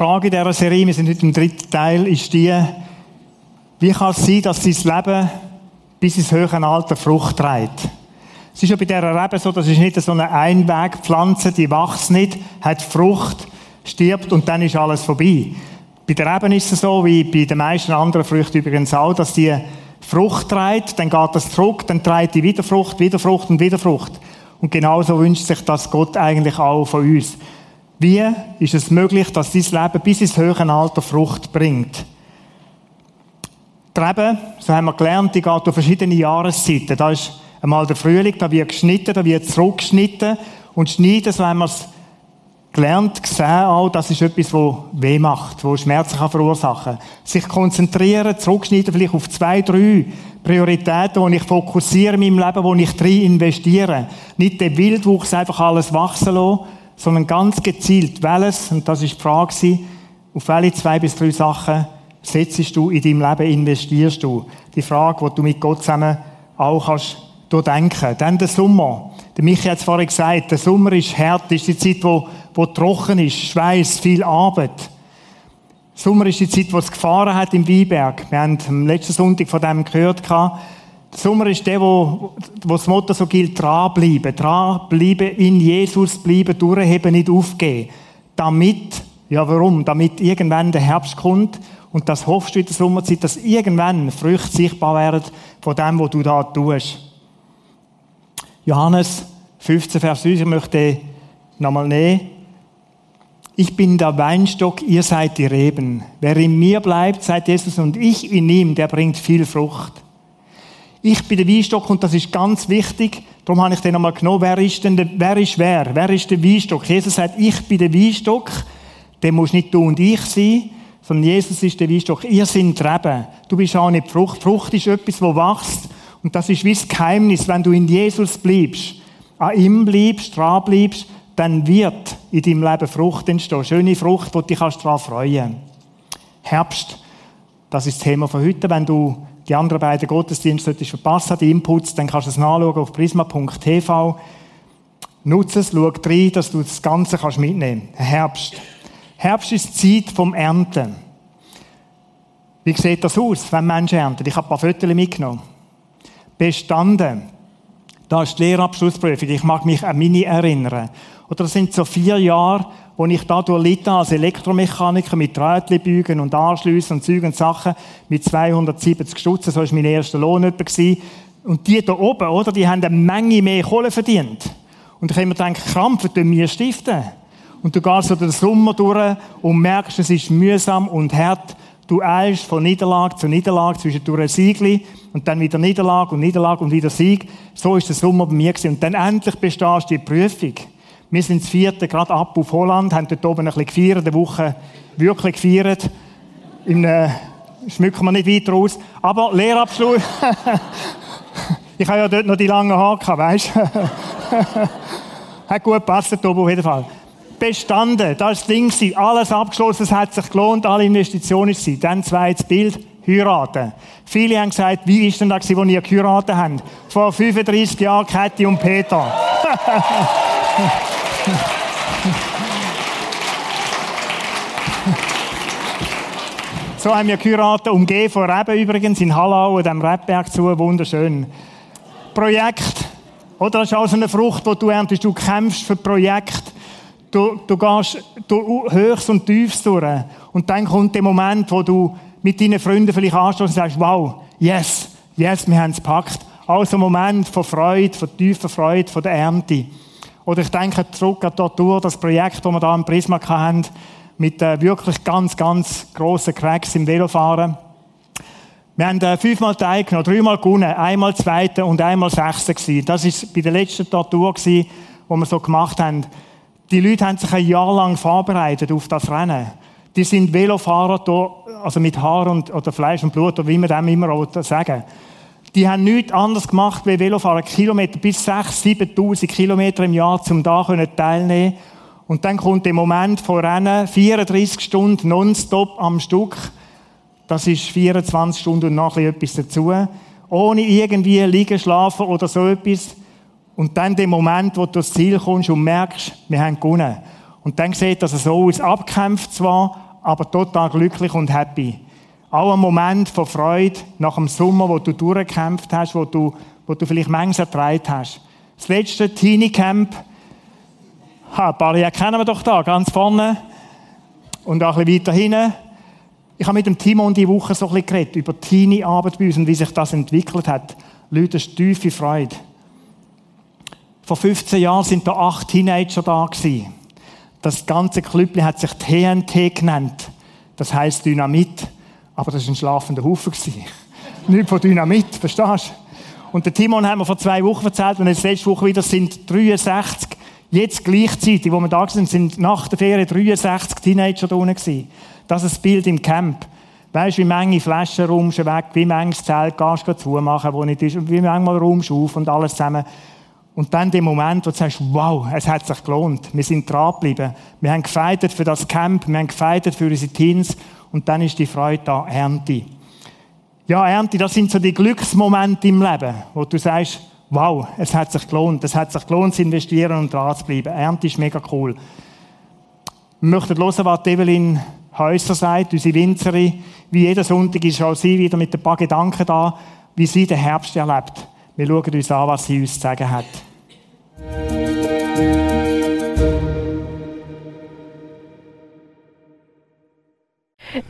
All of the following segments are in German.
Frage dieser Serie, wir sind heute im dritten Teil, ist die, wie kann es sein, dass sein Leben bis ins höhere Alter Frucht trägt? Es ist ja bei dieser Rebe so, das ist nicht so eine Einwegpflanze, die wächst nicht, hat Frucht, stirbt und dann ist alles vorbei. Bei der Reben ist es so, wie bei den meisten anderen Früchten übrigens auch, dass die Frucht trägt, dann geht das zurück, dann trägt die wieder Frucht, wieder Frucht und wieder Frucht. Und genauso wünscht sich das Gott eigentlich auch von uns. Wie ist es möglich, dass dieses Leben bis ins höhere Alter Frucht bringt? Die Rebe, so haben wir gelernt, die geht durch verschiedene Jahreszeiten. Da ist einmal der Frühling, da wird geschnitten, da wird zurückgeschnitten. Und schneiden, so haben wir es gelernt, gesehen auch, das ist etwas, wo weh macht, wo Schmerzen kann verursachen. Sich konzentrieren, zurückschneiden vielleicht auf zwei, drei Prioritäten, wo ich fokussiere in meinem Leben, wo ich drin investiere. Nicht den Wildwuchs einfach alles wachsen lassen, sondern ganz gezielt, welches, und das ist die Frage, auf welche zwei bis drei Sachen setzt du in deinem Leben, investierst du? Die Frage, die du mit Gott zusammen auch kannst durchdenken. Dann der Sommer. Der Michi hat es vorhin gesagt, der Sommer ist hart, ist die Zeit, wo, wo trocken ist, Schweiß, viel Arbeit. Sommer ist die Zeit, wo es gefahren hat im Weinberg. Wir haben am letzten Sonntag von dem gehört. Sommer ist der, wo, wo das Motto so gilt, dranbleiben. Dranbleiben, in Jesus bleiben, durchheben, nicht aufgeben. Damit, ja warum? Damit irgendwann der Herbst kommt und das hoffst du in der Sommerzeit, dass irgendwann Früchte sichtbar werden von dem, was du da tust. Johannes 15, Vers 5, ich möchte nochmal nehmen. Ich bin der Weinstock, ihr seid die Reben. Wer in mir bleibt, seid Jesus und ich in ihm, der bringt viel Frucht. Ich bin der Weinstock und das ist ganz wichtig. Darum habe ich den nochmal genommen. Wer ist denn der, wer ist wer? Wer ist der Weinstock? Jesus sagt, ich bin der Weinstock. Der muss nicht du und ich sein, sondern Jesus ist der Weinstock. Ihr seid Reben. Du bist auch nicht Frucht. Frucht ist etwas, wo wächst. Und das ist wie das Geheimnis, wenn du in Jesus bleibst, an ihm bleibst, dran bleibst, dann wird in deinem Leben Frucht entstehen. Schöne Frucht, die dich daran freuen Herbst, das ist das Thema von heute. Wenn du die anderen beiden Gottesdienste verpassen die Inputs, dann kannst du es nachschauen auf prisma.tv. Nutze es, schau rein, dass du das Ganze kannst mitnehmen kannst. Herbst. Herbst ist die Zeit vom Ernten. Wie sieht das aus, wenn Menschen ernten? Ich habe ein paar Fotos mitgenommen. Bestanden. Da ist die Lehrabschlussprüfung. Ich mag mich an meine erinnern. Oder das sind so vier Jahre, wo ich da durch als Elektromechaniker mit Rädchenbügen und Anschlüssen und Zügen und Sachen mit 270 Stutzen, so war mein erster Lohn etwa. Und die da oben, oder, die haben eine Menge mehr Kohle verdient. Und ich habe mir gedacht, Krampfen tun wir stiften. Und du gehst so den Sommer durch und merkst, es ist mühsam und hart. Du eilst von Niederlage zu Niederlage zwischen durch ein Siegli und dann wieder Niederlage und Niederlage und wieder Sieg. So ist der Sommer bei mir gewesen. Und dann endlich bestehst du die Prüfung. Wir sind das vierte, gerade ab auf Holland, haben dort oben ein bisschen gefeiert, eine Woche wirklich gefeiert. Im, äh, schmücken wir nicht weiter aus. Aber Lehrabschluss. ich habe ja dort noch die langen Haare gehabt, weißt du? hat gut gepasst, auf jeden Fall. Bestanden, das war das Ding. Alles abgeschlossen, es hat sich gelohnt, alle Investitionen sind. Dann zweites Bild, heiraten. Viele haben gesagt, wie ist denn das, wo ihr geheiratet habt? Vor 35 Jahren, Kathi und Peter. So haben wir geheiratet, umgeben von Reben übrigens, in Hallau, dem Rebberg zu, wunderschön. Projekt, oder? Das ist also eine Frucht, die du erntest, du kämpfst für Projekt. Du, du gehst du höchst und tiefst durch. Und dann kommt der Moment, wo du mit deinen Freunden vielleicht anstoßt und sagst, wow, yes, yes, wir haben es gepackt. Also ein Moment von Freude, von tiefer Freude, von der Ernte. Oder ich denke zurück an dort das Projekt, das wir da im Prisma hatten, mit wirklich ganz, ganz grossen Cracks im Velofahren. Wir haben äh, fünfmal teilgenommen, dreimal gewonnen, einmal Zweiter und einmal Sechster gewesen. Das war bei der letzten Tour, die wir so gemacht haben. Die Leute haben sich ein Jahr lang vorbereitet auf das Rennen. Die sind Velofahrer, also mit Haar und, oder Fleisch und Blut, oder wie man dem immer sagen die haben nichts anderes gemacht, wie Velofahrer. Kilometer bis 6.000, 7.000 Kilometer im Jahr, um da teilnehmen Und dann kommt der Moment von Rennen, 34 Stunden nonstop am Stück. Das ist 24 Stunden und noch etwas dazu. Ohne irgendwie liegen, schlafen oder so etwas. Und dann der Moment, wo du ins Ziel kommst und merkst, wir haben gewonnen. Und dann sieht das so aus, abkämpft zwar, aber total glücklich und happy. Auch ein Moment von Freude nach dem Sommer, wo du durchgekämpft hast, wo du, wo du vielleicht manches ertragen hast. Das letzte Teenie Camp, ha, paar kennen wir doch da, ganz vorne. Und auch ein bisschen weiter hinten. Ich habe mit dem Timon die Woche so ein bisschen geredet, über Teenie-Arbeit bei uns und wie sich das entwickelt hat. Leute, das ist tiefe Freude. Vor 15 Jahren sind da acht Teenager da gewesen. Das ganze Klüppli hat sich TNT genannt. Das heißt Dynamit. Aber das war ein schlafender Haufen. Nicht von Dynamit, verstehst du? Und der Timon hat mir vor zwei Wochen erzählt, und jetzt letzte Woche wieder sind 63, jetzt gleichzeitig, wo wir da sind, sind nach der Ferien 63 Teenager da unten gewesen. Das ist das Bild im Camp. Weißt du, wie viele Flaschen du weg, wie manches Zelt gehst du zumachen, wo nicht ist, und wie manchmal räumst du auf und alles zusammen. Und dann der Moment, wo du sagst, wow, es hat sich gelohnt. Wir sind dran geblieben. Wir haben gefeiert für das Camp, wir haben gefeiert für unsere Teens. Und dann ist die Freude da, Ernte. Ja, Ernte, das sind so die Glücksmomente im Leben, wo du sagst, wow, es hat sich gelohnt. Es hat sich gelohnt, zu investieren und dran zu bleiben. Ernte ist mega cool. Wir möchten hören, was Evelyn Häuser sagt, unsere Winzerin. Wie jeden Sonntag ist auch sie wieder mit ein paar Gedanken da, wie sie den Herbst erlebt. Wir schauen uns an, was sie uns zu sagen hat.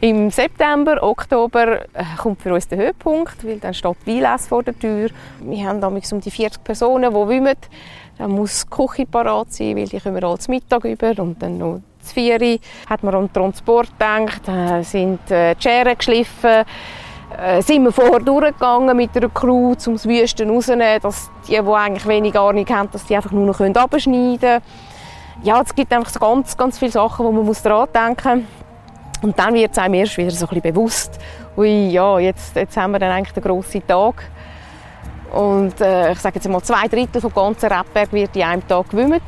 Im September, Oktober äh, kommt für uns der Höhepunkt, weil dann steht Weinlese vor der Tür. Wir haben damals um die 40 Personen, die wimmen. Dann muss die Küche parat sein, weil die kommen alle zum Mittag über und dann noch zu vier hat man an den Transport gedacht, da sind äh, die Scheren geschliffen, äh, sind wir vorher durchgegangen mit der Crew, um das Wüsten rauszunehmen, dass die, die eigentlich wenig Ahnung haben, dass die einfach nur noch abschneiden können. Ja, es gibt einfach ganz, ganz viele Sachen, wo man muss daran denken muss. Und dann wird es einem erst wieder so ein bisschen bewusst, ui, ja, jetzt, jetzt haben wir dann eigentlich den grossen Tag. Und äh, ich sage jetzt mal, zwei Drittel vom ganzen Rebberg wird in einem Tag gewümmelt.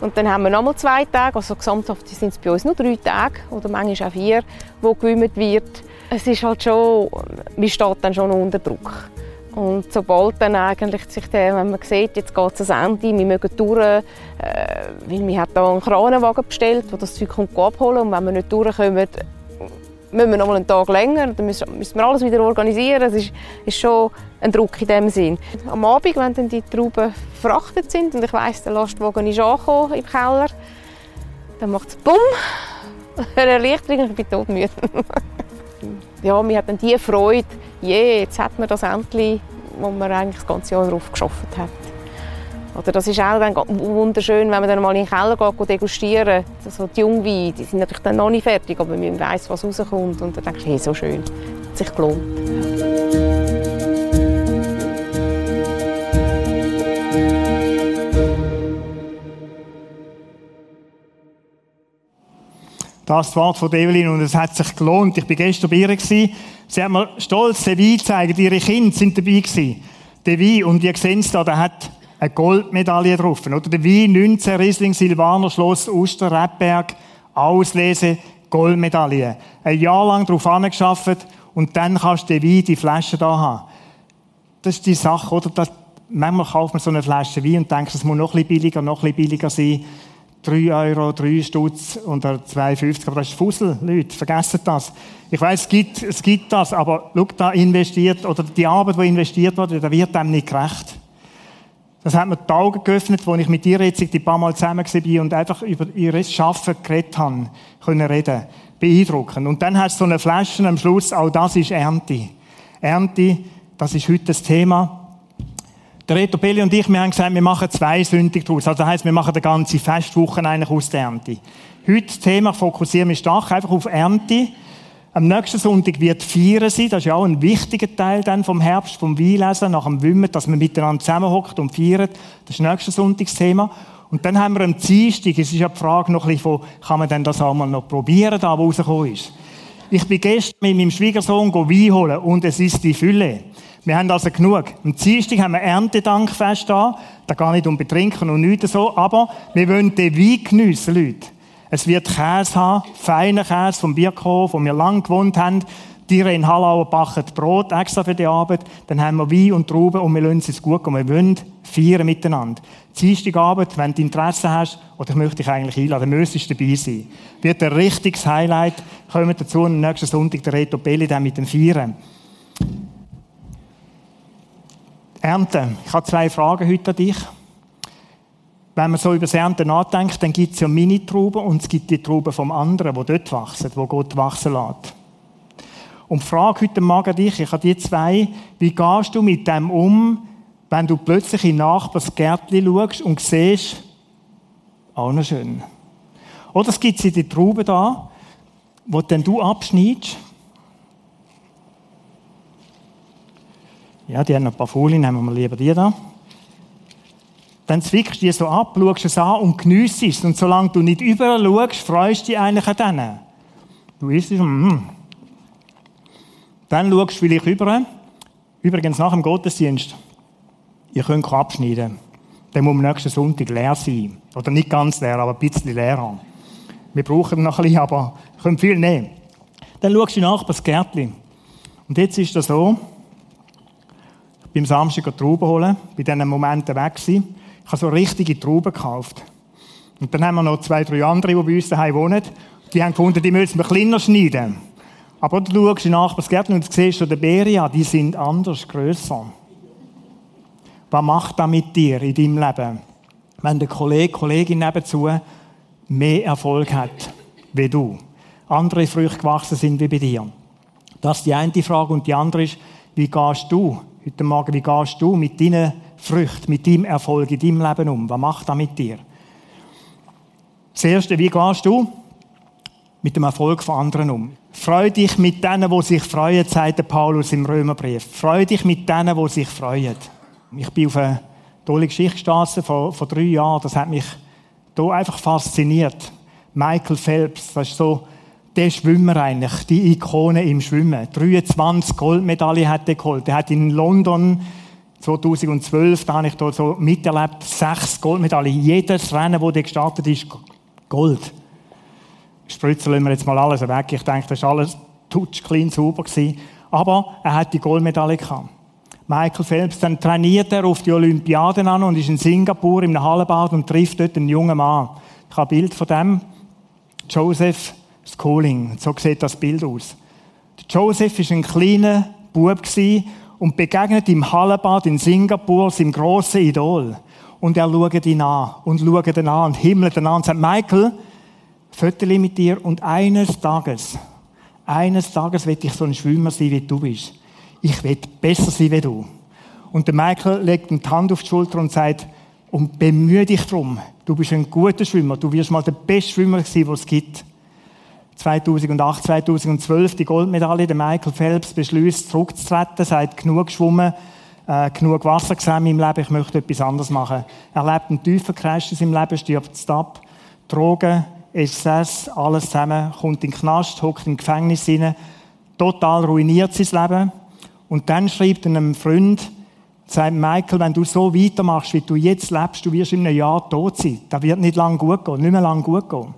Und dann haben wir nochmal zwei Tage, also gesamthaft sind es bei uns nur drei Tage oder manchmal auch vier, wo gewümmelt wird. Es ist halt schon, man steht dann schon unter Druck. Und sobald dann eigentlich sich der, wenn man sieht, jetzt geht es ans Ende, wir mögen durch, äh, weil wir haben hier einen Kranenwagen bestellt, der das Zeug kommt abholen und wenn wir nicht durchkommen, müssen wir noch mal einen Tag länger, dann müssen, müssen wir alles wieder organisieren. Es ist, ist schon ein Druck in dem Sinn. Am Abend, wenn dann die Trauben verfrachtet sind und ich weiss, der Lastwagen ist angekommen im Keller, dann macht es BUM, eine Erleichterung ich bin todmüde. ja, wir hatten die Freude, je, jetzt hat man das endlich, wo man eigentlich das ganze Jahr darauf geschafft hat. Oder das ist auch dann wunderschön, wenn man dann mal in den Keller geht, degustieren. Also die Jungweine, die sind natürlich dann noch nicht fertig, aber man weiß, was rauskommt. Und dann denke ich, hey, so schön, hat sich gelohnt. Das ist das Wort von Evelyn und es hat sich gelohnt. Ich war gestern bei ihr. Sie hat mir stolz den Wein gezeigt. Ihre Kinder sind dabei gewesen. Der Wein, und ihr seht es da, der hat eine Goldmedaille drauf. Oder der Wein 19 Riesling Silvaner Schloss Oster Rebberg Auslese Goldmedaille. Ein Jahr lang darauf angeschafft und dann kannst du den Wein, die Flasche da haben. Das ist die Sache, oder? Das, manchmal kauft man so eine Flasche Wein und denkt, es muss noch ein bisschen billiger, noch ein bisschen billiger sein. 3 Euro, 3 Stutz oder 2,50. Aber das ist Fussel, Leute. Vergessen das. Ich weiß, es gibt, es gibt das, aber schau, da investiert, oder die Arbeit, die investiert wurde, da wird dem nicht gerecht. Das hat mir die Augen geöffnet, als ich mit ihr jetzt die paar Mal zusammen war und einfach über ihr Schaffen geredet habe, können reden. Beeindruckend. Und dann hast du so eine Flasche am Schluss, auch das ist Ernte. Ernte, das ist heute das Thema. Der Reto Belli und ich, wir haben gesagt, wir machen zwei Sündig daraus. Also das heisst, wir machen die ganze Festwoche eigentlich aus der Ernte. Heute das Thema fokussieren wir stark einfach auf Ernte. Am nächsten Sonntag wird Feiern sein. Das ist ja auch ein wichtiger Teil dann vom Herbst, vom Weinlesen, nach dem Wimmen, dass man miteinander zusammenhockt und feiert. Das ist das nächste Sonntagsthema. Und dann haben wir am Dienstag, es ist ja die Frage noch ein bisschen von, kann man denn das einmal noch probieren, da wo rausgekommen ist. Ich bin gestern mit meinem Schwiegersohn Wein holen und es ist die Fülle. Wir haben also genug. Am Dienstag haben wir Erntedankfest da. Da gar nicht um Betrinken und nichts so. Aber wir wollen den Wein geniessen, Leute. Es wird Käse haben, feiner Käse vom Bierhof, wo wir lang gewohnt haben. Die in Hallau backen Brot extra für die Arbeit. Dann haben wir Wein und Trauben und wir lassen es gut gehen. Wir wollen feiern miteinander. Dienstagabend, wenn du Interesse hast, oder ich möchte dich eigentlich einladen, müsstest du dabei sein. Wird ein richtiges Highlight. Kommen dazu und nächsten Sonntag der Reto Belli dann mit dem Feiern. Ernte. Ich habe zwei Fragen heute an dich. Wenn man so über das Ernte nachdenkt, dann gibt es ja Mini-Trauben und es gibt die Trauben vom anderen, die dort wachsen, wo Gott wachsen lässt. Und die Frage heute Morgen an dich, ich habe die zwei, wie gehst du mit dem um, wenn du plötzlich in Nachbars Gärtchen schaust und siehst, auch noch schön. Oder es gibt die Trauben da, wo dann du abschneidest. Ja, die haben ein paar Folien, nehmen wir lieber die da. Dann zwickst du die so ab, schaust es an und geniesst es. Und solange du nicht überall schaust, freust du dich eigentlich an denen. Du isst es, mm, dann schaust du vielleicht über. Übrigens nach dem Gottesdienst. Ihr könnt abschneiden. Dann muss am nächsten Sonntag leer sein. Oder nicht ganz leer, aber ein bisschen leer Wir brauchen noch ein bisschen, aber könnt viel nehmen. Dann schaust du nach das Gärtchen. Und jetzt ist das so, am Samstag Trauben holen, bei diesen Momenten weg gewesen. Ich habe so richtige Trauben gekauft. Und dann haben wir noch zwei, drei andere, die bei uns daheim wohnen. Die haben gefunden, die müssen wir kleiner schneiden. Aber du schaust in Nachbarsgärten und siehst schon die Beeren die sind anders, grösser. Was macht das mit dir in deinem Leben? Wenn der Kollege, Kollegin nebenzu mehr Erfolg hat wie du. Andere Früchte gewachsen sind wie bei dir. Das ist die eine Frage. Und die andere ist, wie gehst du heute Morgen, wie gehst du mit deinen Früchten, mit deinem Erfolg in deinem Leben um? Was macht das mit dir? Das Erste, wie gehst du mit dem Erfolg von anderen um? Freu dich mit denen, die sich freuen, sagt Paulus im Römerbrief. Freu dich mit denen, die sich freuen. Ich bin auf eine tolle Geschichte gestoßen vor, vor drei Jahren. Das hat mich hier einfach fasziniert. Michael Phelps, das ist so der Schwimmer eigentlich, die Ikone im Schwimmen. 23 Goldmedaillen hat er geholt. Er hat in London 2012, da habe ich dort so miterlebt, sechs Goldmedaillen. Jedes Rennen, das er gestartet ist, Gold spritzeln wir jetzt mal alles weg. Ich denke, das war alles tutsch, clean, sauber gewesen. Aber er hat die Goldmedaille gehabt. Michael Phelps, dann trainiert er auf die Olympiaden an und ist in Singapur im Hallenbad und trifft dort einen jungen Mann. Ich habe ein Bild von dem. Joseph Schooling. So sieht das Bild aus. Joseph war ein kleiner Bub und begegnet im Hallenbad in Singapur seinem grossen Idol. Und er schaut ihn an und schaut ihn an und himmelt ihn an und sagt, Michael, Viertel mit dir und eines Tages, eines Tages wird ich so ein Schwimmer sein, wie du bist. Ich will besser sein wie du. Und der Michael legt die Hand auf die Schulter und sagt, und bemühe dich darum. Du bist ein guter Schwimmer. Du wirst mal der beste Schwimmer sein, was es gibt. 2008, 2012 die Goldmedaille. Der Michael Phelps beschließt, zurückzutreten, sagt, genug geschwommen, äh, genug Wasser gesehen im Leben, ich möchte etwas anderes machen. Er lebt einen tiefen Crash in seinem Leben, stirbt ab. Drogen, SS, alles zusammen, kommt in den Knast, hockt im Gefängnis rein, total ruiniert sein Leben. Und dann schreibt er einem Freund, sagt Michael, wenn du so weitermachst, wie du jetzt lebst, du wirst in einem Jahr tot sein. Das wird nicht lang gut gehen, nicht mehr lang gut gehen.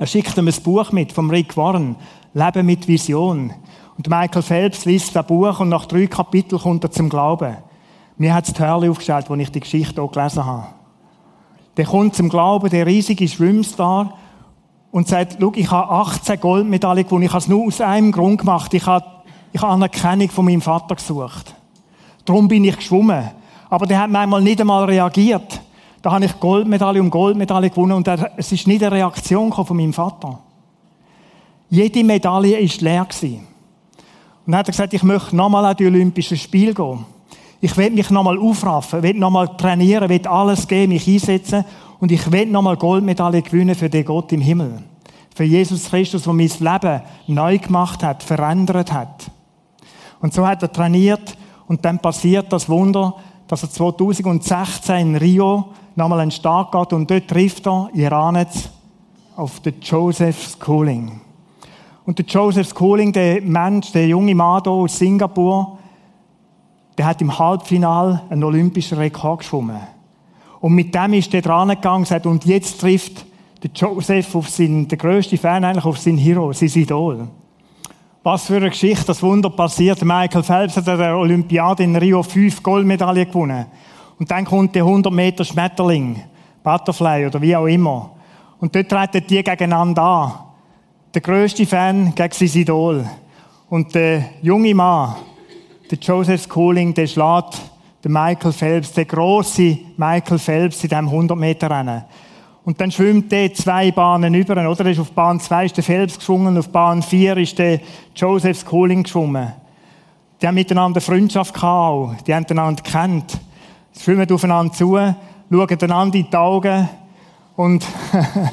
Er schickt ihm ein Buch mit vom Rick Warren, Leben mit Vision. Und Michael Phelps liest das Buch und nach drei Kapiteln kommt er zum Glauben. Mir hat es die Hörli aufgestellt, als ich die Geschichte hier gelesen habe der kommt zum Glauben, der riesige Schwimmstar, und sagt, schau, ich habe 18 Goldmedaillen gewonnen, ich habe es nur aus einem Grund gemacht, ich habe, ich habe Anerkennung von meinem Vater gesucht. Darum bin ich geschwommen. Aber der hat manchmal nicht einmal reagiert. Da habe ich Goldmedaille um Goldmedaille gewonnen und es ist nicht eine Reaktion von meinem Vater. Jede Medaille ist leer gewesen. Und dann hat er gesagt, ich möchte nochmal an die Olympischen Spiele gehen. Ich will mich nochmal aufraffen, will nochmal trainieren, will alles geben, mich einsetzen und ich will nochmal Goldmedaille gewinnen für den Gott im Himmel. Für Jesus Christus, der mein Leben neu gemacht hat, verändert hat. Und so hat er trainiert und dann passiert das Wunder, dass er 2016 in Rio nochmal einen Start geht und dort trifft er, ihr auf den Joseph Schooling. Und der Joseph Schooling, der Mensch, der junge Mann hier aus Singapur, der hat im Halbfinal einen olympischen Rekord geschwommen. Und mit dem ist der dran gegangen und jetzt trifft der Joseph auf seinen, der grösste Fan eigentlich auf seinen Hero, sein Idol. Was für eine Geschichte, das Wunder passiert. Michael Phelps hat an der Olympiade in Rio fünf Goldmedaillen gewonnen. Und dann kommt der 100 Meter Schmetterling, Butterfly oder wie auch immer. Und dort treten die gegeneinander an. Der grösste Fan gegen sein Idol. Und der junge Mann, der Joseph Schooling, der schlägt den Michael Phelps, der große Michael Phelps in diesem 100 Meter Rennen. Und dann schwimmt der zwei Bahnen über, oder? ist auf Bahn 2 ist der Phelps geschwungen, auf Bahn 4 ist der Joseph Schooling geschwommen. Die haben miteinander Freundschaft gehabt, die haben einander gekannt. Sie schwimmen aufeinander zu, schauen einander in die Augen und,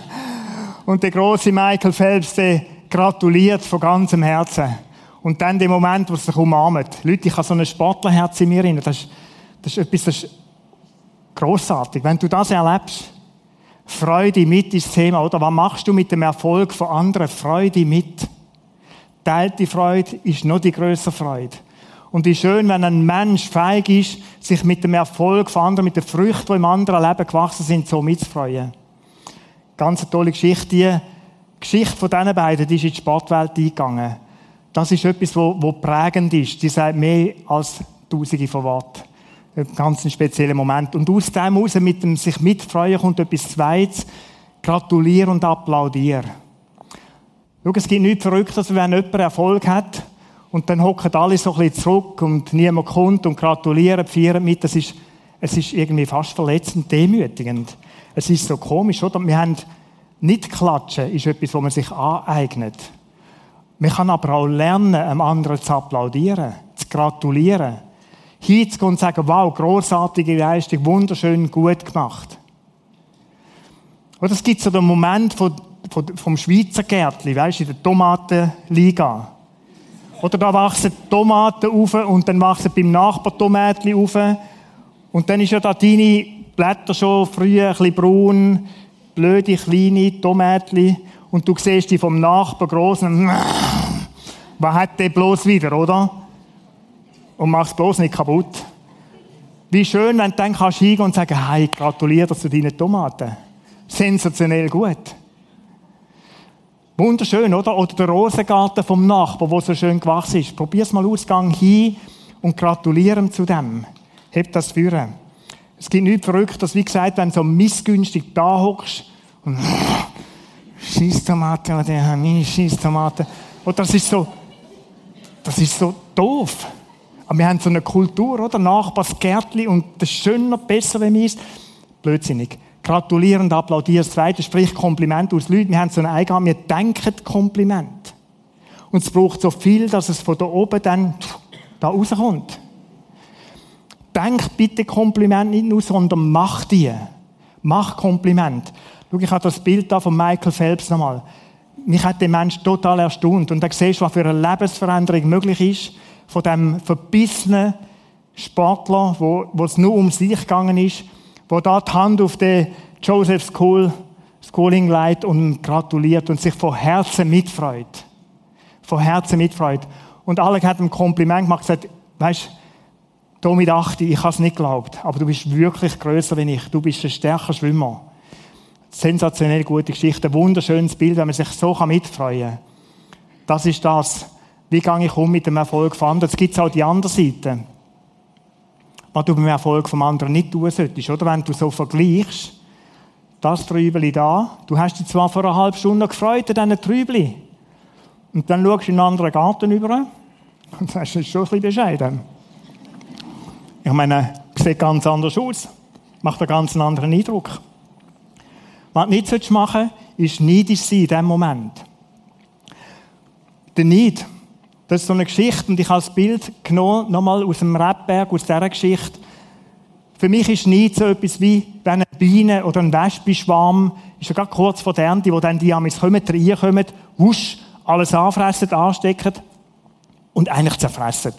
und der große Michael Phelps, der gratuliert von ganzem Herzen. Und dann der Moment, wo sie sich umarmt. Leute, ich habe so ein Sportlerherz in mir drin. Das ist, das ist etwas, das ist grossartig. Wenn du das erlebst, Freude mit ist das Thema, oder? Was machst du mit dem Erfolg von anderen? Freude mit. Teilte Freude ist noch die größere Freude. Und ist schön, wenn ein Mensch feig ist, sich mit dem Erfolg von anderen, mit den Früchten, die im anderen Leben gewachsen sind, so mitzufreuen. Ganz eine tolle Geschichte. Die Geschichte von diesen beiden, die ist in die Sportwelt eingegangen. Das ist etwas, wo prägend ist. Die sagt mehr als Tausende von Worten. Ein ganz spezieller Moment. Und aus dem heraus, mit dem sich mitfreuen, kommt etwas Zweites. Gratuliere und applaudiere. Schau, es gibt nichts Verrücktes, wenn jemand Erfolg hat und dann hocken alle so ein bisschen zurück und niemand kommt und gratuliert, feiert mit. Das ist, es ist irgendwie fast verletzend, demütigend. Es ist so komisch, oder? Wir haben nicht klatschen, ist etwas, was man sich aneignet. Man kann aber auch lernen, einem anderen zu applaudieren, zu gratulieren. Hinzugehen und sagen, wow, großartige Leistung, wunderschön, gut gemacht. Oder es gibt so den Moment vom Schweizer Gärtli, weißt du, in der Tomatenliga. Oder da wachsen Tomaten auf und dann wachsen beim Nachbar Tomaten auf. Und dann ist ja da deine Blätter schon früh ein bisschen braun, blöde kleine Tomaten. Und du siehst die vom Nachbar großen. Was hat der bloß wieder, oder? Und machst bloß nicht kaputt. Wie schön, wenn du dann kannst hingehen und sagen, hey, gratuliere zu deinen Tomaten. Sensationell gut. Wunderschön, oder? Oder der Rosengarten vom Nachbar, wo so schön gewachsen ist. Probier's mal aus, gang hin und gratulieren zu dem. Heb das führen. Es gibt nichts Verrücktes, wie gesagt, wenn du so missgünstig da hockst und Schießtomate oder haben meine Schießtomate. Oder das ist so, das ist so doof. Aber wir haben so eine Kultur, oder? Nachbarsgärtli und das ist schöner, besser, wenn ist. Blödsinnig gratulierend, applaudieren. Das zweite spricht Kompliment aus. Leute, wir haben so eine Eigenart, wir denken Kompliment. Und es braucht so viel, dass es von da oben dann da rauskommt. Denk bitte Kompliment nicht nur, sondern mach die. Mach Kompliment. Schau, ich habe das Bild da von Michael Phelps nochmal. Mich hat der Mensch total erstaunt. Und da siehst du, was für eine Lebensveränderung möglich ist, von dem verbissenen Sportler, wo, wo es nur um sich gegangen ist, wo da die Hand auf den Joseph School, Schooling leitet und gratuliert und sich von Herzen mitfreut. Von Herzen mitfreut. Und alle hat ein Kompliment gemacht und gesagt, weißt, du mit 8, ich habe es nicht geglaubt, aber du bist wirklich größer als ich. Du bist ein stärker Schwimmer. Sensationell gute Geschichte, ein wunderschönes Bild, wenn man sich so mitfreuen kann. Das ist das. Wie gehe ich um mit dem Erfolg von anderen? Jetzt gibt es auch die andere Seite was du beim Erfolg vom anderen nicht tun solltest. Oder wenn du so vergleichst, das Trübeli da, du hast dich zwar vor einer halben Stunde gefreut an diesen Trübeli. Und dann schaust du in einen anderen Garten über und sagst, das ist schon ein bisschen bescheiden. Ich meine, sieht ganz anders aus. Macht einen ganz anderen Eindruck. Was du nicht machen solltest, ist neidisch sein in diesem Moment. Der Neid das ist so eine Geschichte und ich habe das Bild genommen, nochmal aus dem Rebberg, aus dieser Geschichte. Für mich ist nicht so etwas wie, wenn eine Biene oder ein Wespenschwarm, ist ja gerade kurz vor der Ernte, wo dann die Amis kommen, reinkommen, wusch, alles anfressen, anstecken und eigentlich zerfressen.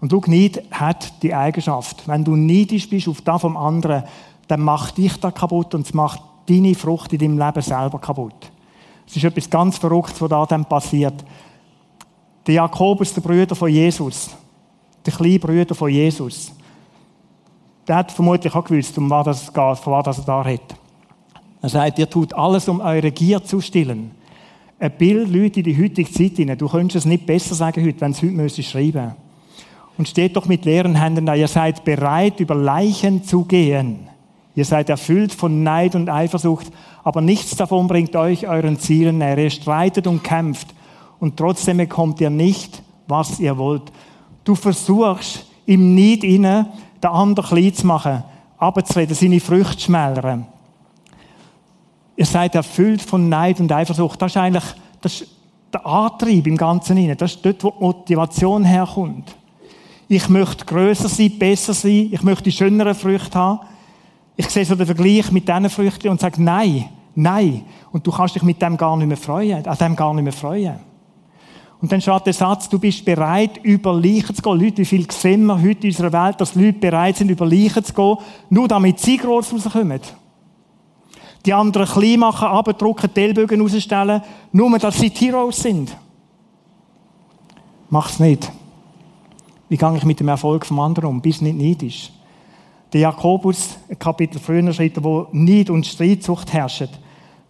Und du, Neid hat die Eigenschaft, wenn du neidisch bist auf das vom anderen, dann macht dich da kaputt und es macht deine Frucht in deinem Leben selber kaputt. Es ist etwas ganz Verrücktes, was da dann passiert. Der Jakobus, der Bruder von Jesus, der kleine Bruder von Jesus, der hat vermutlich auch gewusst, um was es geht, von was er da redet. Er sagt, ihr tut alles, um eure Gier zu stillen. Ein Bild, Leute, in die heutige Zeit hinein. Du könntest es nicht besser sagen heute, wenn es heute schreiben müsstest. und steht doch mit leeren Händen da. Ihr seid bereit, über Leichen zu gehen. Ihr seid erfüllt von Neid und Eifersucht, aber nichts davon bringt euch euren Zielen näher. Ihr streitet und kämpft und trotzdem bekommt ihr nicht, was ihr wollt. Du versuchst im Neid inne, den anderen klein zu machen, abzureden, seine Früchte zu schmälern. Ihr seid erfüllt von Neid und Eifersucht. Das ist eigentlich das ist der Antrieb im Ganzen inne. Das ist dort, wo die Motivation herkommt. Ich möchte größer sein, besser sein. Ich möchte schönere Früchte haben. Ich sehe so den Vergleich mit diesen Früchten und sage, nein, nein. Und du kannst dich mit dem gar nicht mehr freuen, an dem gar nicht mehr freuen. Und dann steht der Satz, du bist bereit, über Leichen zu gehen. Leute, wie viel sehen wir heute in unserer Welt, dass Leute bereit sind, über Leichen zu gehen, nur damit sie groß rauskommen. Die anderen klein machen, abdrucken, die rausstellen, nur dass sie Heroes sind. Mach's nicht. Wie gehe ich mit dem Erfolg vom anderen um? Bist nicht neidisch. Der Jakobus, ein Kapitel früher schreibt, wo Neid und Streitsucht herrschen,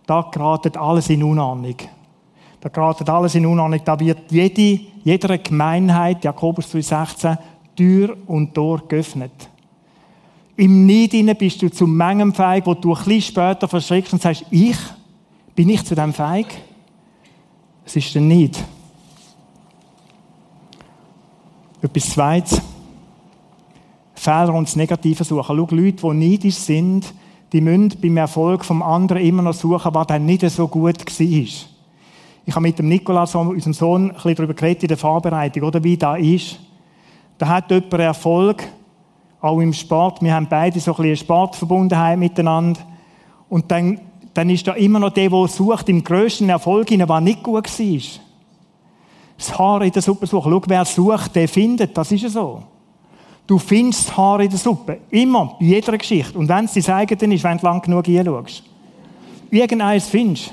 da geratet alles in Unordnung. Da geratet alles in Unordnung. Da wird jede, jeder Gemeinheit, Jakobus 3,16, Tür und Tor geöffnet. Im Neid bist du zu Mengen feig, wo du ein bisschen später verschreckst und sagst, ich? Bin ich zu dem feig? Es ist der Neid. Etwas Zweites. Fehler und das Negative suchen. Schau, Leute, die neidisch sind, die müssen beim Erfolg vom anderen immer noch suchen, was dann nicht so gut war. Ich habe mit dem Nikolaus, unserem Sohn, ein bisschen darüber geredet in der Vorbereitung, oder wie das ist. Da hat jemand Erfolg, auch im Sport. Wir haben beide so ein bisschen Sportverbundenheit miteinander. Und dann, dann ist da immer noch der, der sucht, im grössten Erfolg, was nicht gut war. Das Haar in der Suppe suchen. Schau, wer sucht, der findet. Das ist ja so. Du findest das Haar in der Suppe. Immer. Bei jeder Geschichte. Und wenn es dein eigene ist, wenn du lang genug hinschaust. Irgendeines findest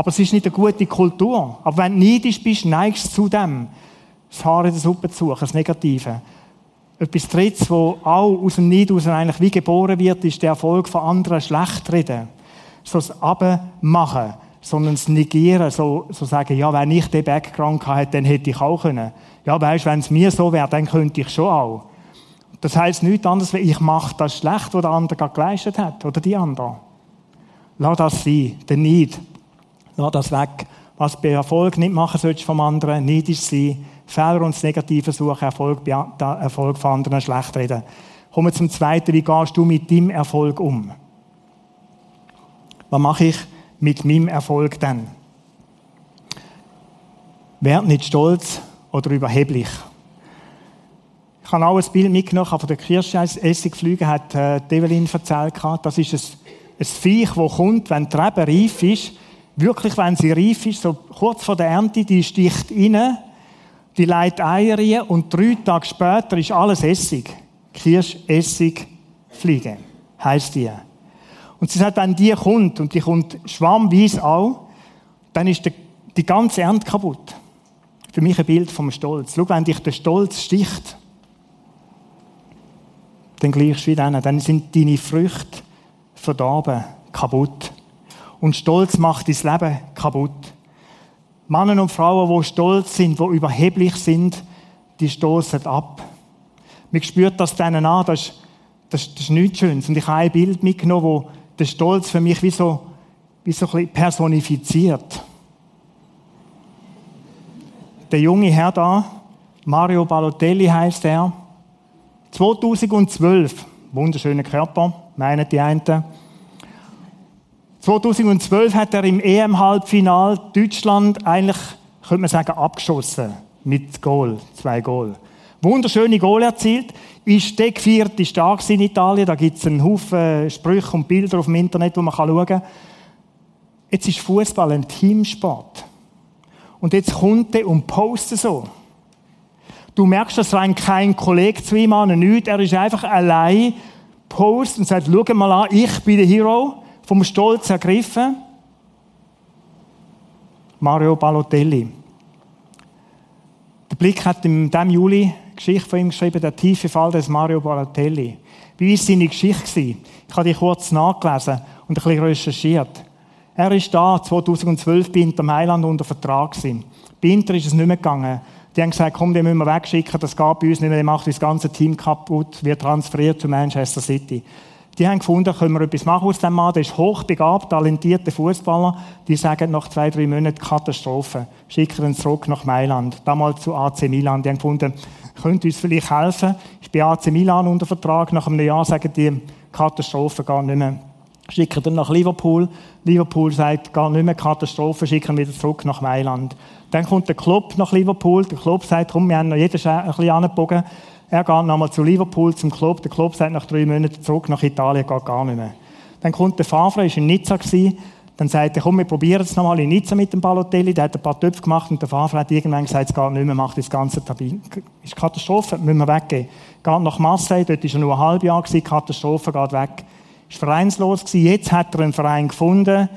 aber es ist nicht eine gute Kultur. Aber wenn du neidisch bist, neigst du zu dem, das Haar in der Suppe zu suchen, das Negative. Etwas Drittes, wo auch aus dem Neid aus eigentlich wie geboren wird, ist der Erfolg von anderen schlecht reden. So das Abmachen, sondern das Negieren, so, so sagen, ja, wenn ich den Background hätte, dann hätte ich auch können. Ja, weißt, wenn es mir so wäre, dann könnte ich schon auch. Das heisst nichts anderes, wie ich mache das schlecht, was der andere gerade geleistet hat, oder die andere. Lass das sein, der Neid. Lass das weg. Was bei Erfolg nicht machen sollst vom anderen, neidisch sein, Fehler und das Negative suchen, Erfolg, Erfolg von anderen schlecht reden. Kommen wir zum Zweiten. Wie gehst du mit deinem Erfolg um? Was mache ich mit meinem Erfolg dann? Werd nicht stolz oder überheblich. Ich habe auch ein Bild mitgenommen von der Kirschessigflüge, hat äh, Develin erzählt. Das ist ein, ein Viech, das kommt, wenn die Rebe reif ist, wirklich, wenn sie reif ist, so kurz vor der Ernte, die sticht rein, die legt Eier rein und drei Tage später ist alles Essig. Kirschessig Fliege, heisst die. Und sie sagt, wenn die kommt, und die kommt schwammweise auch, dann ist die, die ganze Ernte kaputt. Für mich ein Bild vom Stolz. Schau, wenn dich der Stolz sticht, dann gleichst du wie denen. Dann sind deine Früchte verdorben, kaputt. Und Stolz macht dein Leben kaputt. Männer und Frauen, die stolz sind, die überheblich sind, die stoßen ab. Man spürt das denen an, das ist, das, das ist nichts Schönes. Und ich habe ein Bild mitgenommen, wo der Stolz für mich wie so, wie so ein bisschen personifiziert. Der junge Herr da, Mario Balotelli heißt er, 2012, wunderschöner Körper, meinen die einen, 2012 hat er im EM-Halbfinal Deutschland eigentlich, könnte man sagen, abgeschossen. Mit Goal, zwei Goal. Wunderschöne Goal erzielt. Ist der vierte stark in Italien. Da gibt es einen Haufen Sprüche und Bilder auf dem Internet, wo man schauen kann. Jetzt ist Fußball ein Teamsport. Und jetzt kommt er und postet so. Du merkst, dass rein kein Kollege zu ihm an, nichts. Er ist einfach allein, post und sagt, schau mal an, ich bin der Hero vom Stolz ergriffen. Mario Balotelli. Der Blick hat in diesem Juli Geschichte von ihm geschrieben, der tiefe Fall des Mario Balotelli. Wie war seine Geschichte? Ich habe die kurz nachgelesen und ein bisschen recherchiert. Er ist da 2012 bei Inter Mailand unter Vertrag gewesen. Bei Inter ist es nicht mehr gegangen. Die haben gesagt, komm, den müssen wir wegschicken, das geht bei uns nicht mehr, der macht das ganze Team kaputt, wird transferiert zu Manchester City. Die haben gefunden, können wir etwas machen aus dem Mann, der ist hochbegabt, talentierter Fußballer. Die sagen nach zwei, drei Monaten Katastrophe. Schicken ihn zurück nach Mailand, damals zu AC Milan. Die haben gefunden, könnte uns vielleicht helfen. Ich bin AC Milan unter Vertrag. Nach einem Jahr sagen die, Katastrophe gar nicht mehr. Schicken ihn nach Liverpool. Liverpool sagt, gar nicht mehr Katastrophe, schicken ihn wieder zurück nach Mailand. Dann kommt der Club nach Liverpool. Der Club sagt, komm, wir haben noch jeden ein bisschen angebogen. Er geht nochmal zu Liverpool, zum Club. Der Club sagt nach drei Monaten zurück nach Italien, geht gar nicht mehr. Dann kommt der Favre, ist in Nizza gewesen. Dann sagt er, komm, wir probieren es nochmal in Nizza mit dem Balotelli. Der hat ein paar Töpfe gemacht und der Favre hat irgendwann gesagt, es geht nicht mehr, macht das ganze Tabin. Ist Katastrophe, müssen wir weggehen. Geht nach Marseille, dort war er nur ein halbes Jahr, gewesen, Katastrophe, geht weg. Ist vereinslos gewesen. Jetzt hat er einen Verein gefunden.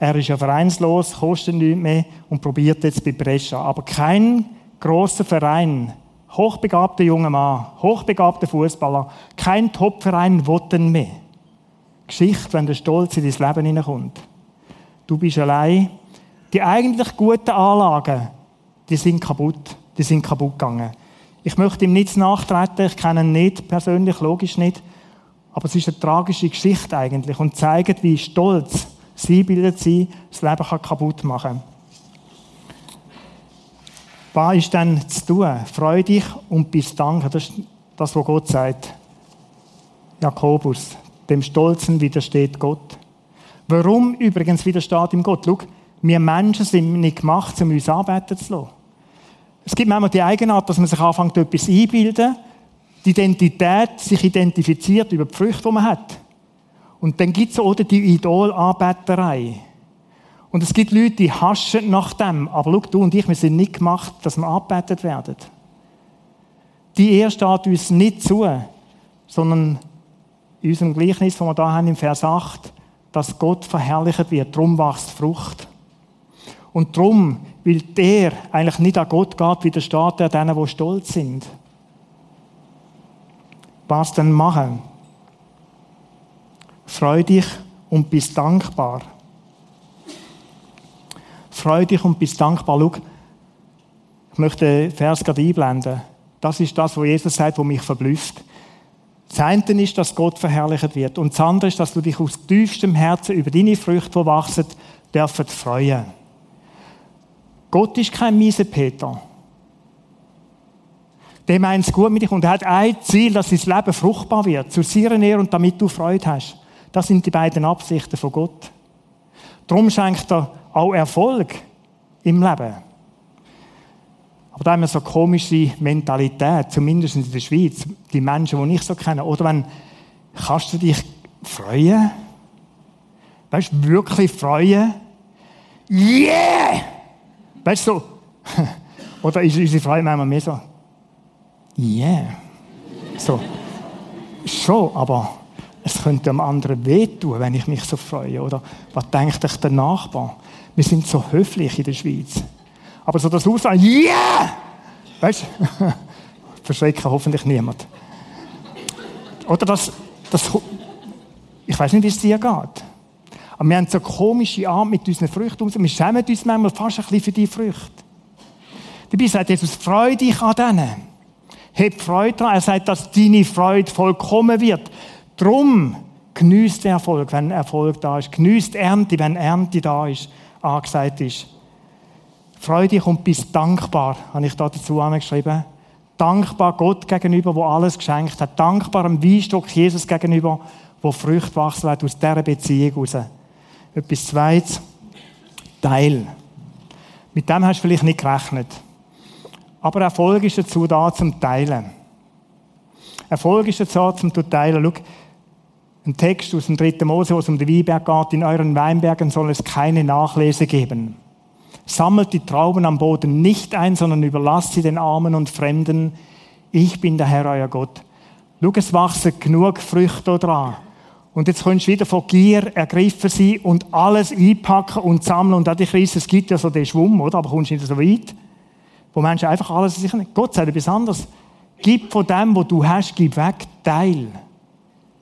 Er ist ja vereinslos, kostet nichts mehr und probiert jetzt bei Brescia. Aber kein großer Verein hochbegabter junger Mann, hochbegabter Fußballer, kein Topverein will mehr. Geschichte, wenn der Stolz in dein Leben hineinkommt. Du bist allein. Die eigentlich guten Anlagen, die sind kaputt. Die sind kaputt gegangen. Ich möchte ihm nichts nachtreten, ich kenne ihn nicht persönlich, logisch nicht. Aber es ist eine tragische Geschichte eigentlich und zeigt, wie stolz sie bildet sie, das Leben kann kaputt machen. Was ist denn zu tun? Freu dich und bis Dank. Das ist das, was Gott sagt. Jakobus. Dem Stolzen widersteht Gott. Warum übrigens widersteht ihm Gott? Schau, wir Menschen sind nicht gemacht, um uns arbeiten zu lassen. Es gibt manchmal die Eigenart, dass man sich anfängt, etwas einbilden, die Identität sich identifiziert über die Früchte, die man hat. Und dann gibt es auch die Idolanbeterei. Und es gibt Leute, die haschen nach dem. Aber schau, du und ich, wir sind nicht gemacht, dass wir angebetet werden. Die Ehre steht uns nicht zu, sondern in unserem Gleichnis, das wir da haben im Vers 8, dass Gott verherrlicht wird. Darum wächst Frucht. Und darum, weil der eigentlich nicht an Gott geht, widersteht er denen, die stolz sind. Was denn machen? Freu dich und bist dankbar. Freu dich und bist dankbar. Schau, ich möchte den Vers gerade einblenden. Das ist das, was Jesus sagt, was mich verblüfft. Das eine ist, dass Gott verherrlicht wird. Und das andere ist, dass du dich aus tiefstem Herzen über deine Früchte, die wachsen, dürfen freuen. Gott ist kein miese Peter. Der meint es gut mit dich und er hat ein Ziel, dass dein Leben fruchtbar wird, zu seiner Ehre und damit du Freude hast. Das sind die beiden Absichten von Gott. Darum schenkt er auch Erfolg im Leben. Aber da haben wir so komische Mentalität, zumindest in der Schweiz, die Menschen, die ich so kenne. Oder wenn, kannst du dich freuen? Weißt du, wirklich freuen? Yeah! Weißt du, so, oder ist unsere Freude manchmal mehr so, yeah. So, schon, aber es könnte dem anderen wehtun, wenn ich mich so freue. Oder was denkt euch der Nachbar? Wir sind so höflich in der Schweiz. Aber so das Aussagen, yeah! Weißt du? Verschrecken hoffentlich niemand. Oder das, das, ich weiß nicht, wie es dir geht. Aber wir haben so komische Art mit unseren Früchten Wir schämen uns manchmal fast ein bisschen für die Früchte. Dabei sagt Jesus, freu dich an denen. Hab Freude daran. Er sagt, dass deine Freude vollkommen wird. Drum genießt der Erfolg, wenn Erfolg da ist. Genießt Ernte, wenn Ernte da ist, angesagt ist. Freu dich und bist dankbar, habe ich da dazu angeschrieben. Dankbar Gott gegenüber, wo alles geschenkt hat. Dankbar dem Weinstock Jesus gegenüber, wo Früchte wachsen wird aus dieser Beziehung heraus. Etwas Zweites. Teil. Mit dem hast du vielleicht nicht gerechnet. Aber Erfolg ist dazu da, zum Teilen. Erfolg ist dazu da, zum Teilen. Schau, ein Text aus dem 3. Mose, wo es um den Weinberg geht. In euren Weinbergen soll es keine Nachlese geben. Sammelt die Trauben am Boden nicht ein, sondern überlasst sie den Armen und Fremden. Ich bin der Herr, euer Gott. Schau, es wachsen genug Früchte dran. Und jetzt kannst du wieder von Gier ergriffen sein und alles einpacken und sammeln. Und die Krise, es gibt ja so den Schwumm, oder? Aber kommst du nicht so weit. Wo Menschen einfach alles sich. Gott sagt etwas anderes. Gib von dem, was du hast, gib weg. Teil.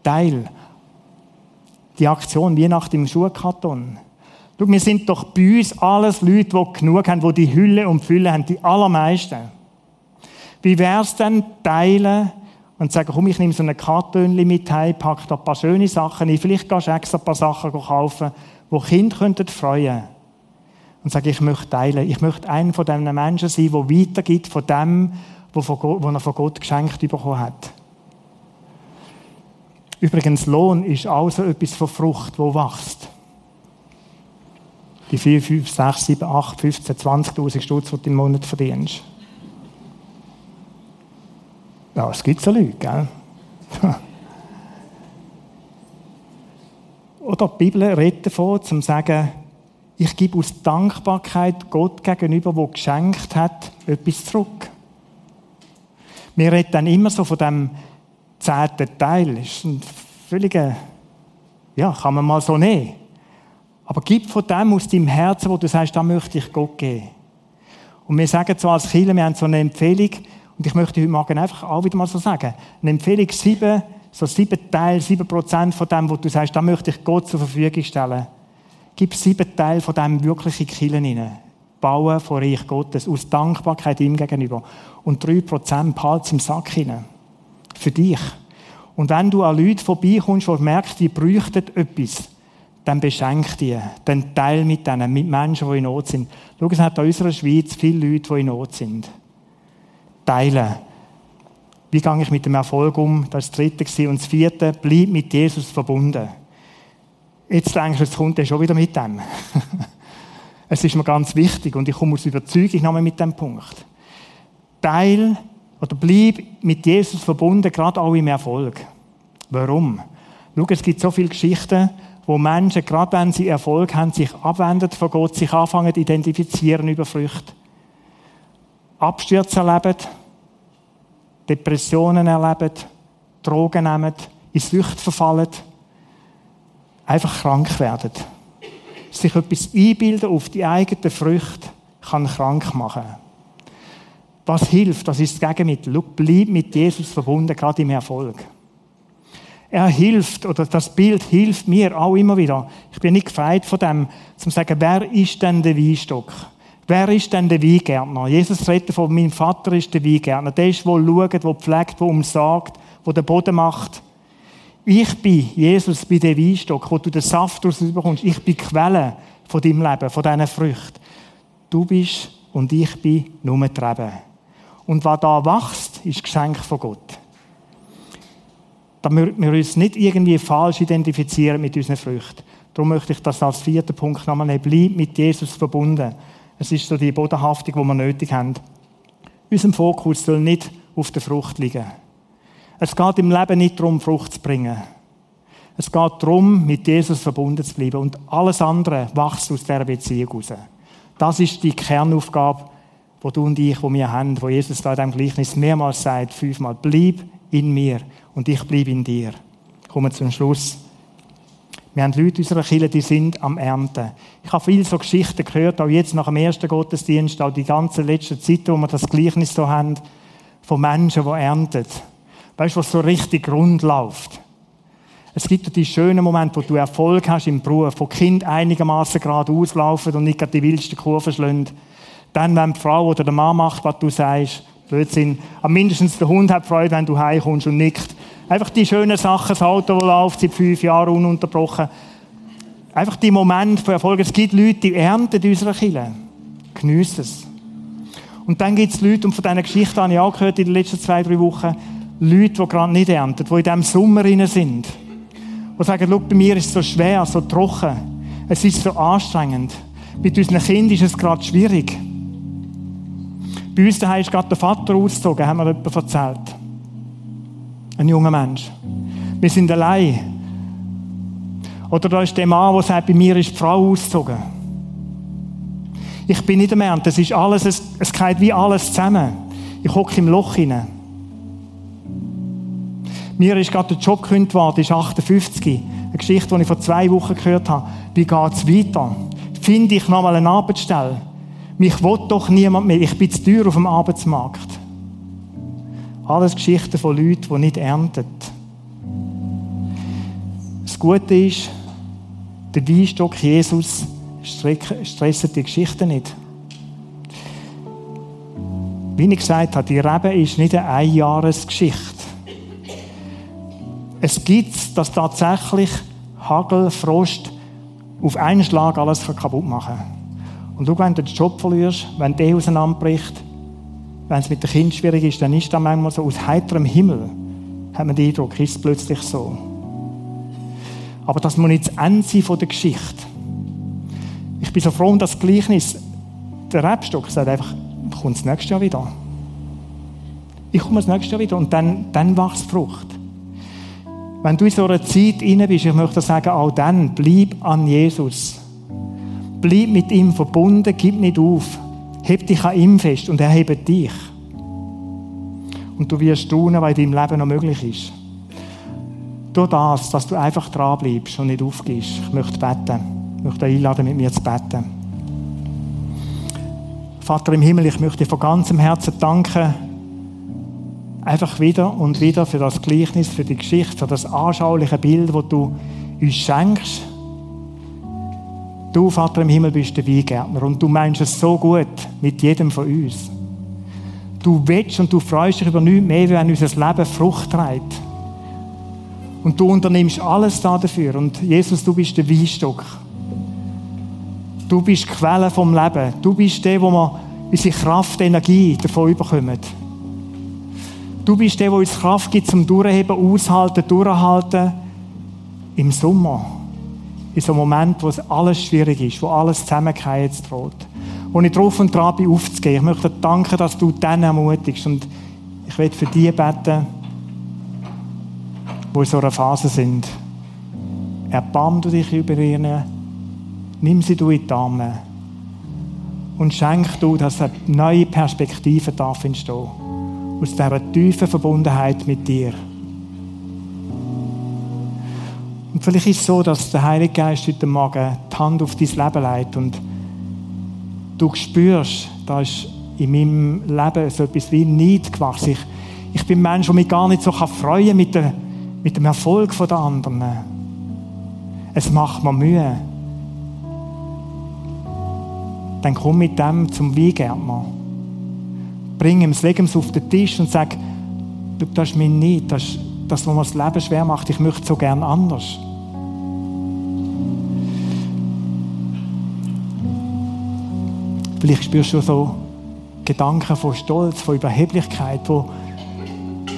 Teil die Aktion Weihnachten im Schuhkarton. Du, wir sind doch bei uns alles Leute, die genug haben, die die Hülle und Fülle haben, die allermeisten. Wie wäre es denn, teilen und sagen, komm, ich nehme so ein Kartönchen mit heim, packe da ein paar schöne Sachen ein, vielleicht gehst du extra ein paar Sachen kaufen, wo Kinder könnten freuen und sage, ich möchte teilen. Ich möchte einer von diesen Menschen sein, der weitergibt von dem, was er von Gott geschenkt bekommen hat. Übrigens, Lohn ist auch so etwas von Frucht, wo wächst. Die 4, 5, 6, 7, 8, 15, 20.000 Stutz, die du im Monat verdienst. Ja, es gibt so Leute, gell? Oder die Bibel redet davon, zu sagen, ich gebe aus Dankbarkeit Gott gegenüber, der geschenkt hat, etwas zurück. Wir reden dann immer so von dem zehnten Teil. Das ist ein völliger, ja, kann man mal so nehmen. Aber gib von dem aus deinem Herzen, wo du sagst, da möchte ich Gott geben. Und wir sagen so als Kinder, wir haben so eine Empfehlung, und ich möchte heute Morgen einfach auch wieder mal so sagen, eine Empfehlung, sieben, so sieben Teile, sieben Prozent von dem, wo du sagst, da möchte ich Gott zur Verfügung stellen. Gib sieben Teile von dem wirklich in die Kirche rein. Bauen vor Reich Gottes, aus Dankbarkeit ihm gegenüber. Und drei Prozent behalte im Sack hinein. Für dich. Und wenn du an Leute vorbeikommst, die merkst, die bräuchten etwas, dann beschenk die. Dann teil mit denen, mit Menschen, die in Not sind. Schau, es hat in unserer Schweiz viele Leute, die in Not sind teilen. Wie gehe ich mit dem Erfolg um? Das war das dritte. Und das vierte, bleib mit Jesus verbunden. Jetzt denkst du, jetzt kommt er schon wieder mit dem. es ist mir ganz wichtig und ich komme aus Überzeugung nochmal mit dem Punkt. Teil oder bleib mit Jesus verbunden, gerade auch im Erfolg. Warum? Schau, es gibt so viele Geschichten, wo Menschen, gerade wenn sie Erfolg haben, sich abwenden von Gott, sich anfangen zu identifizieren über Früchte. Abstürze erleben, Depressionen erleben, Drogen nehmen, in Sucht verfallen, einfach krank werden. Sich etwas einbilden auf die eigene Früchte kann krank machen. Was hilft? Das ist das Gegenmittel. Schau, bleib mit Jesus verbunden, gerade im Erfolg. Er hilft, oder das Bild hilft mir auch immer wieder. Ich bin nicht gefeit von dem, zu sagen, wer ist denn der Weinstock? Wer ist denn der Weingärtner? Jesus redet von, mein Vater ist der Weingärtner. Der ist, der schaut, der pflegt, der umsagt, der den Boden macht. Ich bin, Jesus, bin der Weinstock, wo du den Saft daraus bekommst. Ich bin Quelle von deinem Leben, von diesen Früchten. Du bist und ich bin nur die Rebe. Und was da wächst, ist Geschenk von Gott. Damit wir uns nicht irgendwie falsch identifizieren mit unseren Früchten. Darum möchte ich das als vierten Punkt nochmal nehmen. Bleib mit Jesus verbunden. Es ist so die Bodenhaftung, die wir nötig haben. Unser Fokus soll nicht auf der Frucht liegen. Es geht im Leben nicht darum, Frucht zu bringen. Es geht darum, mit Jesus verbunden zu bleiben. Und alles andere wächst aus dieser Beziehung heraus. Das ist die Kernaufgabe, die du und ich, die wir haben, wo Jesus da in diesem Gleichnis mehrmals sagt, fünfmal, bleib in mir und ich bleibe in dir. Kommen zum Schluss. Wir haben Leute unserer Kirche, die sind am Ernten. Ich habe viele so Geschichten gehört, auch jetzt nach dem ersten Gottesdienst, auch die ganze letzte Zeit, wo wir das Gleichnis so haben, von Menschen, die ernten. Weißt du, was so richtig rund läuft? Es gibt die schönen Momente, wo du Erfolg hast im Beruf, wo Kind einigermaßen gerade auslaufen und nicht die wildsten Kurven schlagen. Dann, wenn die Frau oder der Mann macht, was du sagst, Blödsinn. Aber mindestens der Hund hat Freude, wenn du heimkommst und nickt. Einfach die schönen Sachen, das Auto, das läuft seit fünf Jahren ununterbrochen. Einfach die Momente von Erfolg. Es gibt Leute, die ernten in unserer Kirche. Geniessen es. Und dann gibt es Leute, und von diesen Geschichten habe ich auch gehört in den letzten zwei, drei Wochen, Leute, die gerade nicht ernten, die in diesem Sommer rein sind. Die sagen, schau, bei mir ist es so schwer, so trocken. Es ist so anstrengend. Mit unseren Kindern ist es gerade schwierig. Bei uns daheim ist gerade der Vater ausgezogen, haben wir jemand erzählt. Ein junger Mensch. Wir sind allein. Oder da ist der Mann, der sagt, bei mir ist die Frau ausgezogen. Ich bin nicht am Ernten. Es ist alles, es, es geht wie alles zusammen. Ich hocke im Loch hinein. Mir ist gerade der Job gekündigt worden, ist 58. Eine Geschichte, die ich vor zwei Wochen gehört habe. Wie geht es weiter? Finde ich nochmal eine Arbeitsstelle? Mich will doch niemand mehr. Ich bin zu teuer auf dem Arbeitsmarkt. Alles Geschichten von Leuten, die nicht ernten. Das Gute ist, der Weinstock Jesus stresst die Geschichte nicht. wie ich gesagt habe, die Rebe ist nicht eine Einjahresgeschichte. Es gibt, dass tatsächlich Hagel, Frost auf einen Schlag alles kaputt machen kann. Und du, wenn du den Job verlierst, wenn der auseinanderbricht, wenn es mit dem Kind schwierig ist, dann ist das manchmal so aus heiterem Himmel, hat man den Eindruck, ist es plötzlich so. Aber das muss nicht das Ende sein von der Geschichte. Ich bin so froh um das Gleichnis. Der Rebstock sagt einfach, kommt das nächste Jahr wieder. Ich komme das nächste Jahr wieder und dann, dann wächst Frucht. Wenn du in so einer Zeit inne bist, ich möchte sagen, auch dann, bleib an Jesus. Bleib mit ihm verbunden, gib nicht auf. Heb dich an ihm fest und er hebt dich. Und du wirst tun, was in deinem Leben noch möglich ist. Durch das, dass du einfach dran bleibst und nicht aufgehst. Ich möchte beten. Ich möchte einladen, mit mir zu beten. Vater im Himmel, ich möchte dir von ganzem Herzen danken, einfach wieder und wieder für das Gleichnis, für die Geschichte, für das anschauliche Bild, das du uns schenkst. Du, Vater im Himmel, bist der Weingärtner und du meinst es so gut mit jedem von uns. Du willst und du freust dich über nichts mehr, wenn unser Leben Frucht trägt. Und du unternimmst alles da dafür. Und Jesus, du bist der Weinstock. Du bist die Quelle vom Leben. Du bist der, wo wir unsere Kraft, Energie davon überkommen. Du bist der, der uns Kraft gibt zum Durchheben, aushalten, durchhalten. Im Sommer. In so einem Moment, wo es alles schwierig ist, wo alles zusammenfallen droht. Wo ich drauf und dran bin, aufzugehen. Ich möchte danken, dass du dann ermutigst. Und ich werde für die beten, die in so einer Phase sind. Erbarm du dich über ihnen, nimm sie du in die Arme und schenk du, dass eine neue Perspektive darf entstehen. Aus dieser tiefen Verbundenheit mit dir. Und vielleicht ist es so, dass der Heilige Geist heute Morgen die Hand auf dein Leben legt und du spürst, da ist in meinem Leben so etwas wie Neid gewachsen. Ich, ich bin ein Mensch, der mich gar nicht so freuen kann mit der mit dem Erfolg der anderen. Es macht mir Mühe. Dann komm mit dem zum Weingärtner. Bring ihm, leg ihm auf den Tisch und sag, das ist mir nicht, das ist das, was mir das Leben schwer macht. Ich möchte so gern anders. Vielleicht spürst du so Gedanken von Stolz, von Überheblichkeit, wo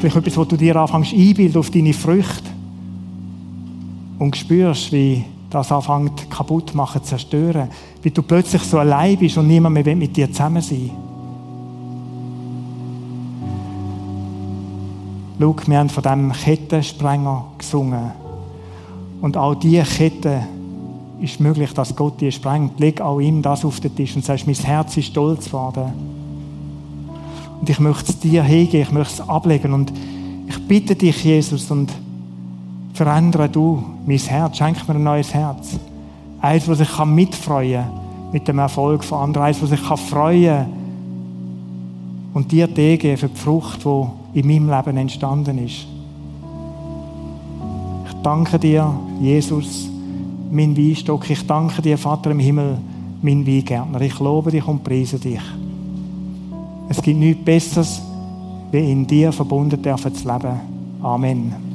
Vielleicht etwas, was du dir anfängst einbilden auf deine Früchte. Und spürst, wie das anfängt kaputt machen, zerstören. Wie du plötzlich so allein bist und niemand mehr mit dir zusammen sein Schau, wir haben von diesem Kettensprenger gesungen. Und auch diese Kette ist möglich, dass Gott die sprengt. Leg auch ihm das auf den Tisch und sagst, mein Herz ist stolz geworden. Und ich möchte es dir hingeben, ich möchte es ablegen. Und ich bitte dich, Jesus, und verändere du mein Herz. Schenk mir ein neues Herz. Eins, sich mitfreuen kann mit dem Erfolg von anderen. Eins, sich freuen kann und dir geben für die Frucht, die in meinem Leben entstanden ist. Ich danke dir, Jesus, mein Weinstock. Ich danke dir, Vater im Himmel, mein Weingärtner. Ich lobe dich und preise dich. Es gibt nichts Besseres, wie in dir verbunden dürfen zu leben. Amen.